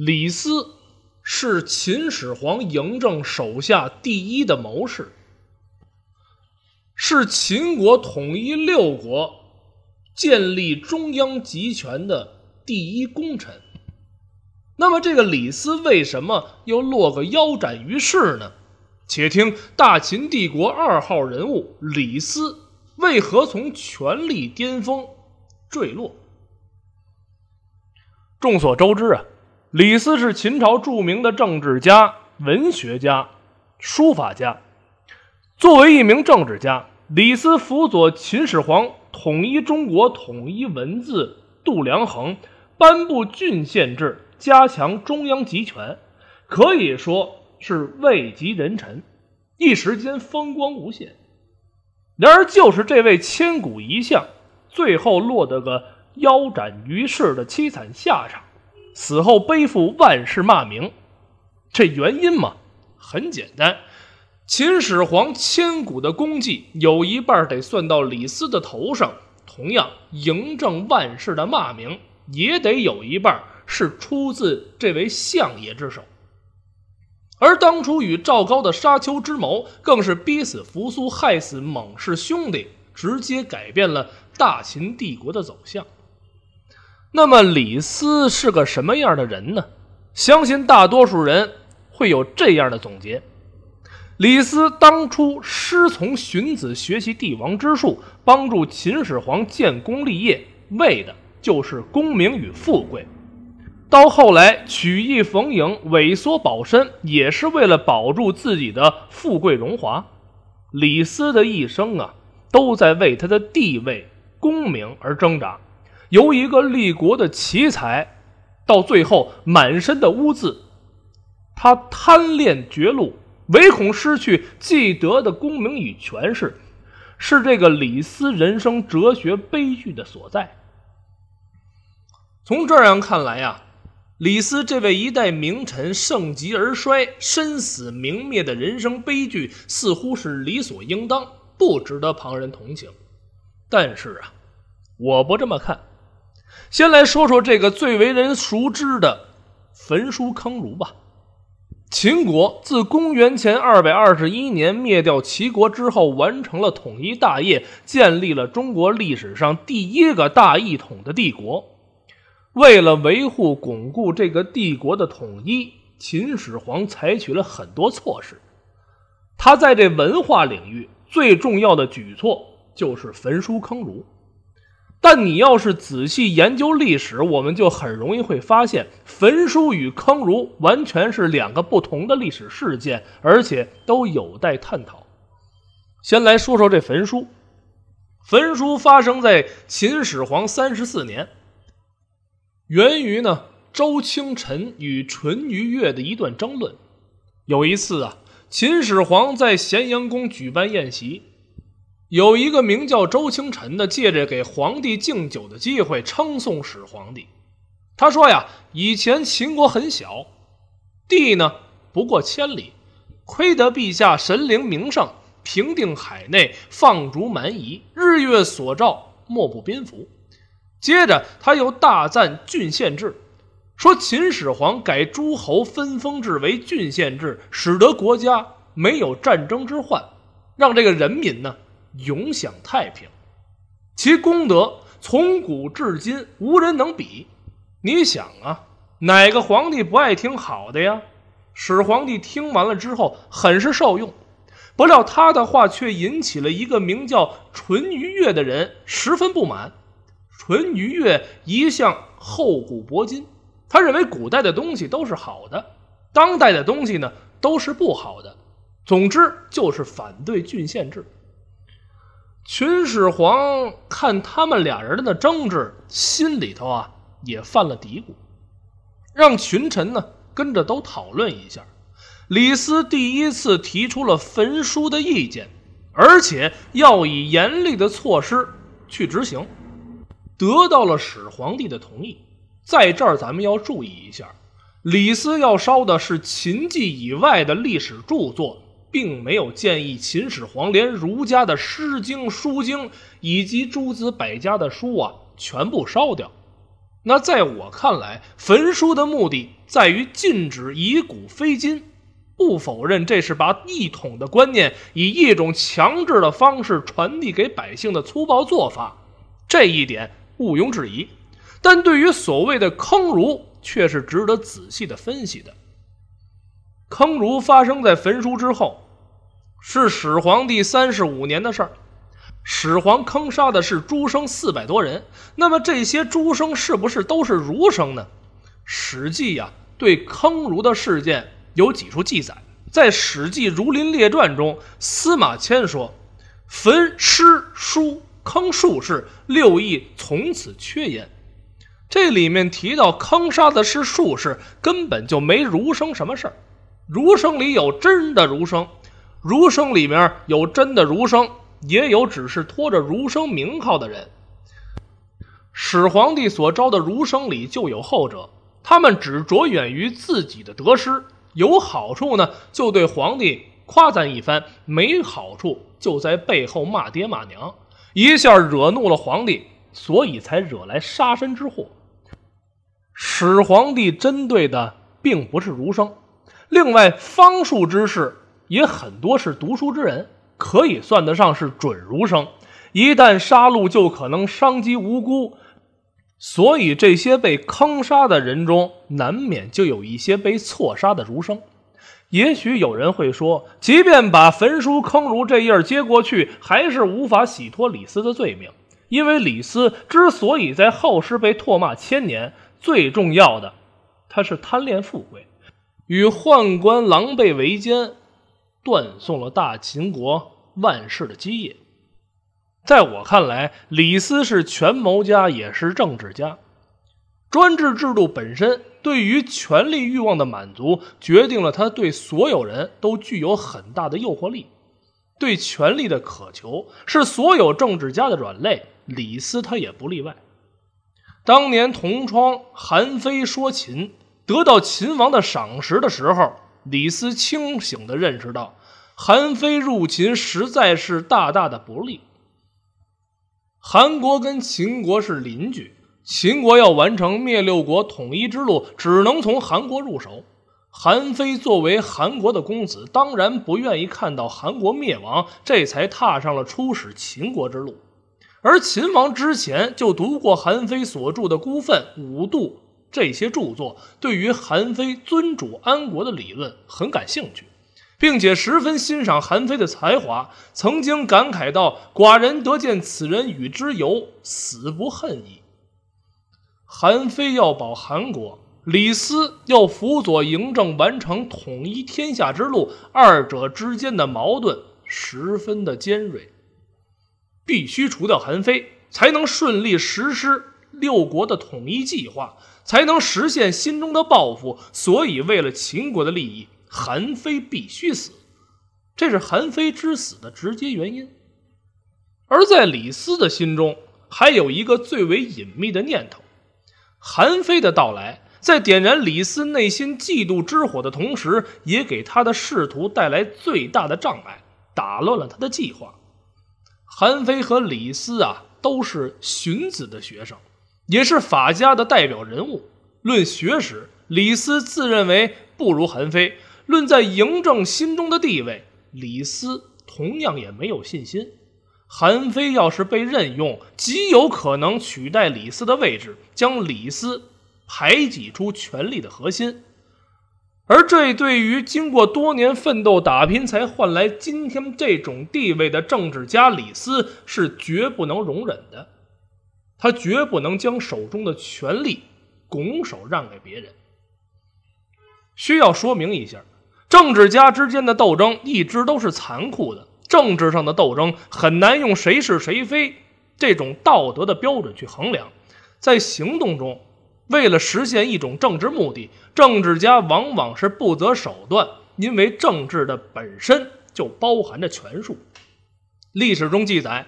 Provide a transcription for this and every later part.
李斯是秦始皇嬴政手下第一的谋士，是秦国统一六国、建立中央集权的第一功臣。那么，这个李斯为什么又落个腰斩于世呢？且听大秦帝国二号人物李斯为何从权力巅峰坠落。众所周知啊。李斯是秦朝著名的政治家、文学家、书法家。作为一名政治家，李斯辅佐秦始皇统一中国、统一文字、度量衡、颁布郡县制、加强中央集权，可以说是位极人臣，一时间风光无限。然而，就是这位千古一相，最后落得个腰斩于世的凄惨下场。死后背负万世骂名，这原因嘛，很简单。秦始皇千古的功绩有一半得算到李斯的头上，同样嬴政万世的骂名也得有一半是出自这位相爷之手。而当初与赵高的沙丘之谋，更是逼死扶苏，害死蒙氏兄弟，直接改变了大秦帝国的走向。那么李斯是个什么样的人呢？相信大多数人会有这样的总结：李斯当初师从荀子学习帝王之术，帮助秦始皇建功立业，为的就是功名与富贵；到后来曲意逢迎，萎缩保身，也是为了保住自己的富贵荣华。李斯的一生啊，都在为他的地位、功名而挣扎。由一个立国的奇才，到最后满身的污渍，他贪恋绝路，唯恐失去既得的功名与权势，是这个李斯人生哲学悲剧的所在。从这样看来呀，李斯这位一代名臣盛极而衰、身死名灭的人生悲剧，似乎是理所应当，不值得旁人同情。但是啊，我不这么看。先来说说这个最为人熟知的焚书坑儒吧。秦国自公元前二百二十一年灭掉齐国之后，完成了统一大业，建立了中国历史上第一个大一统的帝国。为了维护巩固这个帝国的统一，秦始皇采取了很多措施。他在这文化领域最重要的举措就是焚书坑儒。但你要是仔细研究历史，我们就很容易会发现，焚书与坑儒完全是两个不同的历史事件，而且都有待探讨。先来说说这焚书。焚书发生在秦始皇三十四年，源于呢周清晨与淳于越的一段争论。有一次啊，秦始皇在咸阳宫举办宴席。有一个名叫周清晨的，借着给皇帝敬酒的机会，称颂始皇帝。他说呀，以前秦国很小，地呢不过千里，亏得陛下神灵名圣，平定海内，放逐蛮夷，日月所照，莫不宾服。接着他又大赞郡县制，说秦始皇改诸侯分封制为郡县制，使得国家没有战争之患，让这个人民呢。永享太平，其功德从古至今无人能比。你想啊，哪个皇帝不爱听好的呀？始皇帝听完了之后很是受用，不料他的话却引起了一个名叫淳于越的人十分不满。淳于越一向厚古薄今，他认为古代的东西都是好的，当代的东西呢都是不好的。总之就是反对郡县制。秦始皇看他们俩人的争执，心里头啊也犯了嘀咕，让群臣呢跟着都讨论一下。李斯第一次提出了焚书的意见，而且要以严厉的措施去执行，得到了始皇帝的同意。在这儿咱们要注意一下，李斯要烧的是秦记以外的历史著作。并没有建议秦始皇连儒家的《诗经》《书经》以及诸子百家的书啊全部烧掉。那在我看来，焚书的目的在于禁止以古非今。不否认这是把一统的观念以一种强制的方式传递给百姓的粗暴做法，这一点毋庸置疑。但对于所谓的坑儒，却是值得仔细的分析的。坑儒发生在焚书之后，是始皇帝三十五年的事儿。始皇坑杀的是诸生四百多人，那么这些诸生是不是都是儒生呢？《史记》呀，对坑儒的事件。有几处记载，在《史记·儒林列传》中，司马迁说：“焚诗书坑术士，六艺从此缺焉。”这里面提到坑杀的是术士，根本就没儒生什么事儿。儒生里有真的儒生，儒生里面有真的儒生，也有只是拖着儒生名号的人。始皇帝所招的儒生里就有后者，他们只着眼于自己的得失。有好处呢，就对皇帝夸赞一番；没好处，就在背后骂爹骂娘，一下惹怒了皇帝，所以才惹来杀身之祸。始皇帝针对的并不是儒生，另外方术之士也很多是读书之人，可以算得上是准儒生。一旦杀戮，就可能伤及无辜。所以，这些被坑杀的人中，难免就有一些被错杀的儒生。也许有人会说，即便把焚书坑儒这页接过去，还是无法洗脱李斯的罪名。因为李斯之所以在后世被唾骂千年，最重要的，他是贪恋富贵，与宦官狼狈为奸，断送了大秦国万世的基业。在我看来，李斯是权谋家，也是政治家。专制制度本身对于权力欲望的满足，决定了他对所有人都具有很大的诱惑力。对权力的渴求是所有政治家的软肋，李斯他也不例外。当年同窗韩非说秦得到秦王的赏识的时候，李斯清醒地认识到，韩非入秦实在是大大的不利。韩国跟秦国是邻居，秦国要完成灭六国统一之路，只能从韩国入手。韩非作为韩国的公子，当然不愿意看到韩国灭亡，这才踏上了出使秦国之路。而秦王之前就读过韩非所著的《孤愤》《五度》这些著作，对于韩非尊主安国的理论很感兴趣。并且十分欣赏韩非的才华，曾经感慨道：“寡人得见此人与之游，死不恨矣。”韩非要保韩国，李斯要辅佐嬴政完成统一天下之路，二者之间的矛盾十分的尖锐，必须除掉韩非，才能顺利实施六国的统一计划，才能实现心中的抱负。所以，为了秦国的利益。韩非必须死，这是韩非之死的直接原因。而在李斯的心中，还有一个最为隐秘的念头：韩非的到来，在点燃李斯内心嫉妒之火的同时，也给他的仕途带来最大的障碍，打乱了他的计划。韩非和李斯啊，都是荀子的学生，也是法家的代表人物。论学识，李斯自认为不如韩非。论在嬴政心中的地位，李斯同样也没有信心。韩非要是被任用，极有可能取代李斯的位置，将李斯排挤出权力的核心。而这对于经过多年奋斗打拼才换来今天这种地位的政治家李斯是绝不能容忍的。他绝不能将手中的权力拱手让给别人。需要说明一下。政治家之间的斗争一直都是残酷的，政治上的斗争很难用谁是谁非这种道德的标准去衡量。在行动中，为了实现一种政治目的，政治家往往是不择手段，因为政治的本身就包含着权术。历史中记载，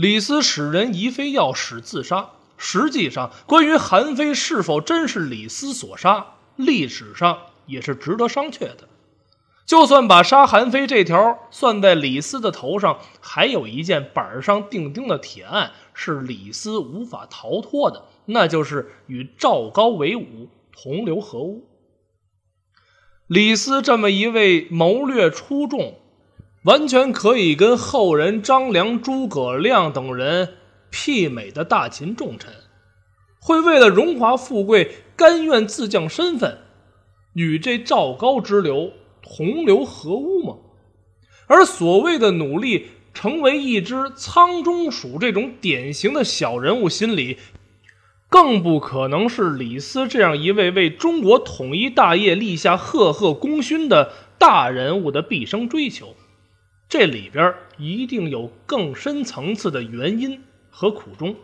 李斯使人疑非要使自杀。实际上，关于韩非是否真是李斯所杀，历史上。也是值得商榷的。就算把杀韩非这条算在李斯的头上，还有一件板上钉钉的铁案是李斯无法逃脱的，那就是与赵高为伍，同流合污。李斯这么一位谋略出众，完全可以跟后人张良、诸葛亮等人媲美的大秦重臣，会为了荣华富贵，甘愿自降身份，与这赵高之流同流合污吗？而所谓的努力，成为一只仓中鼠这种典型的小人物心理。更不可能是李斯这样一位为中国统一大业立下赫赫功勋的大人物的毕生追求，这里边一定有更深层次的原因和苦衷。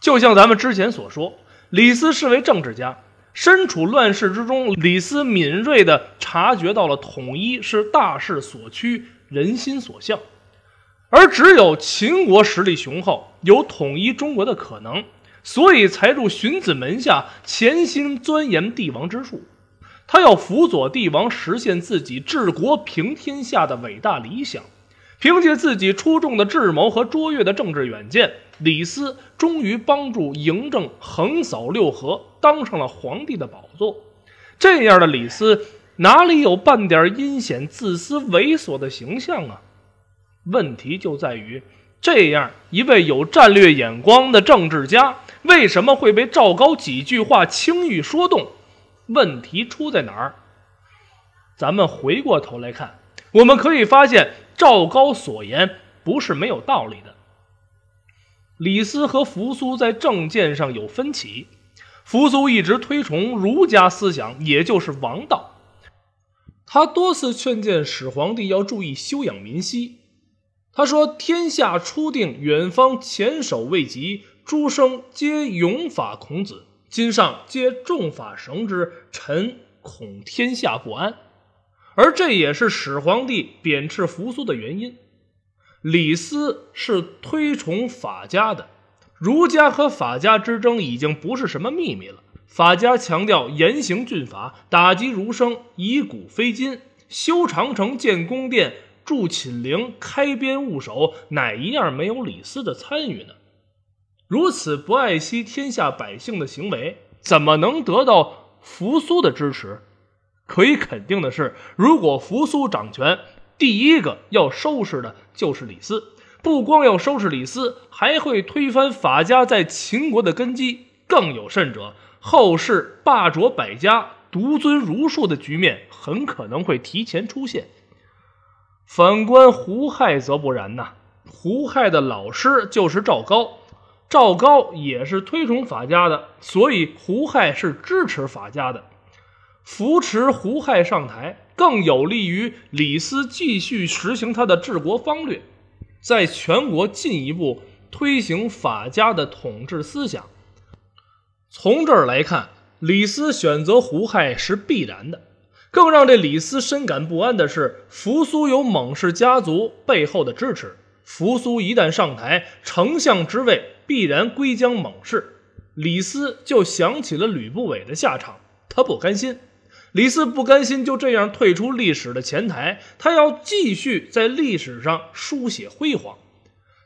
就像咱们之前所说，李斯是位政治家，身处乱世之中，李斯敏锐地察觉到了统一是大势所趋、人心所向，而只有秦国实力雄厚，有统一中国的可能。所以才入荀子门下，潜心钻研帝王之术。他要辅佐帝王实现自己治国平天下的伟大理想。凭借自己出众的智谋和卓越的政治远见，李斯终于帮助嬴政横扫六合，当上了皇帝的宝座。这样的李斯，哪里有半点阴险、自私、猥琐的形象啊？问题就在于，这样一位有战略眼光的政治家。为什么会被赵高几句话轻易说动？问题出在哪儿？咱们回过头来看，我们可以发现赵高所言不是没有道理的。李斯和扶苏在政见上有分歧，扶苏一直推崇儒家思想，也就是王道。他多次劝谏始皇帝要注意修养民息。他说：“天下初定，远方前首未及。”诸生皆勇法孔子，今上皆重法绳之，臣恐天下不安。而这也是始皇帝贬斥扶苏的原因。李斯是推崇法家的，儒家和法家之争已经不是什么秘密了。法家强调严刑峻法，打击儒生，以古非今，修长城、建宫殿、筑寝陵、开边务守，哪一样没有李斯的参与呢？如此不爱惜天下百姓的行为，怎么能得到扶苏的支持？可以肯定的是，如果扶苏掌权，第一个要收拾的就是李斯。不光要收拾李斯，还会推翻法家在秦国的根基。更有甚者，后世霸卓百家、独尊儒术的局面很可能会提前出现。反观胡亥则不然呐，胡亥的老师就是赵高。赵高也是推崇法家的，所以胡亥是支持法家的，扶持胡亥上台，更有利于李斯继续实行他的治国方略，在全国进一步推行法家的统治思想。从这儿来看，李斯选择胡亥是必然的。更让这李斯深感不安的是，扶苏有蒙氏家族背后的支持，扶苏一旦上台，丞相之位。必然归将猛士，李斯就想起了吕不韦的下场，他不甘心。李斯不甘心就这样退出历史的前台，他要继续在历史上书写辉煌。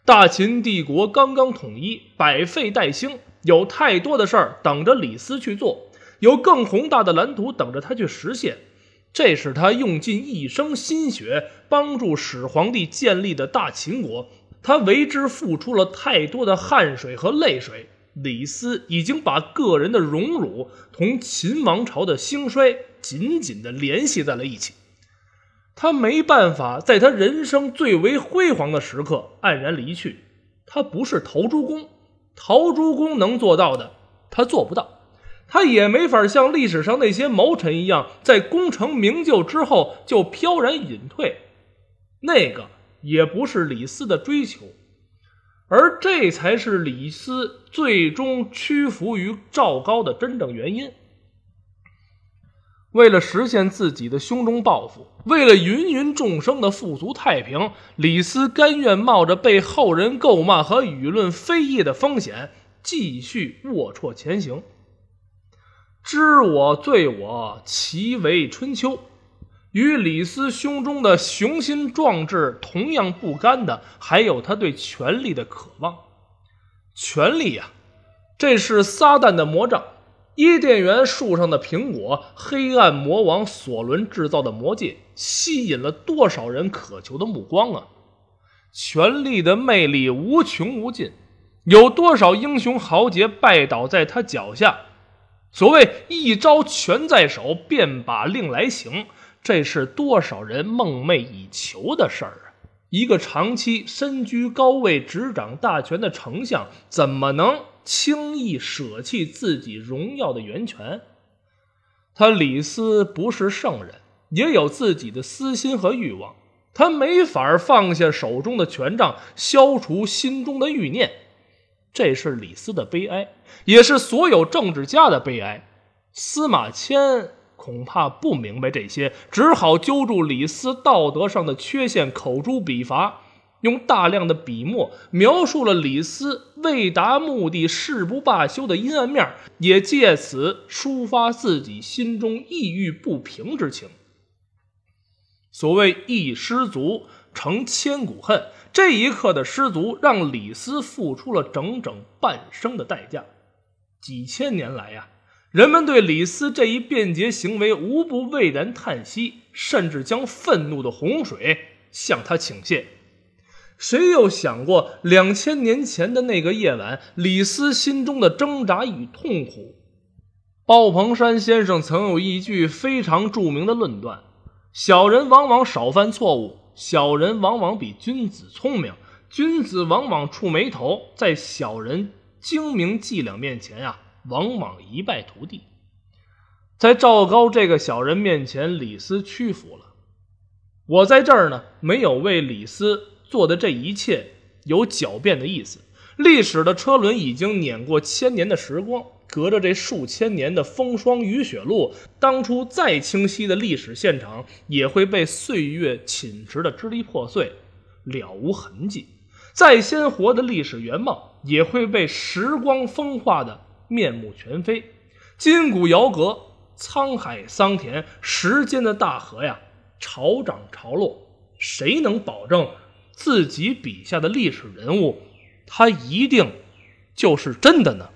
大秦帝国刚刚统一，百废待兴，有太多的事儿等着李斯去做，有更宏大的蓝图等着他去实现。这是他用尽一生心血帮助始皇帝建立的大秦国。他为之付出了太多的汗水和泪水。李斯已经把个人的荣辱同秦王朝的兴衰紧紧地联系在了一起。他没办法在他人生最为辉煌的时刻黯然离去。他不是陶朱公，陶朱公能做到的，他做不到。他也没法像历史上那些谋臣一样，在功成名就之后就飘然隐退。那个。也不是李斯的追求，而这才是李斯最终屈服于赵高的真正原因。为了实现自己的胸中抱负，为了芸芸众生的富足太平，李斯甘愿冒着被后人诟骂和舆论非议的风险，继续龌龊前行。知我罪我，其为春秋。与李斯胸中的雄心壮志同样不甘的，还有他对权力的渴望。权力呀，这是撒旦的魔杖，伊甸园树上的苹果，黑暗魔王索伦制造的魔戒，吸引了多少人渴求的目光啊！权力的魅力无穷无尽，有多少英雄豪杰拜倒在他脚下？所谓一招权在手，便把令来行，这是多少人梦寐以求的事儿啊！一个长期身居高位、执掌大权的丞相，怎么能轻易舍弃自己荣耀的源泉？他李斯不是圣人，也有自己的私心和欲望，他没法放下手中的权杖，消除心中的欲念。这是李斯的悲哀，也是所有政治家的悲哀。司马迁恐怕不明白这些，只好揪住李斯道德上的缺陷，口诛笔伐，用大量的笔墨描述了李斯为达目的誓不罢休的阴暗面，也借此抒发自己心中抑郁不平之情。所谓一失足成千古恨。这一刻的失足，让李斯付出了整整半生的代价。几千年来呀，人们对李斯这一便捷行为无不畏然叹息，甚至将愤怒的洪水向他倾泻。谁又想过，两千年前的那个夜晚，李斯心中的挣扎与痛苦？鲍鹏山先生曾有一句非常著名的论断：小人往往少犯错误。小人往往比君子聪明，君子往往触眉头，在小人精明伎俩面前呀，往往一败涂地。在赵高这个小人面前，李斯屈服了。我在这儿呢，没有为李斯做的这一切有狡辩的意思。历史的车轮已经碾过千年的时光。隔着这数千年的风霜雨雪路，当初再清晰的历史现场，也会被岁月侵蚀的支离破碎，了无痕迹；再鲜活的历史原貌，也会被时光风化的面目全非。筋骨遥隔，沧海桑田，时间的大河呀，潮涨潮落。谁能保证自己笔下的历史人物，他一定就是真的呢？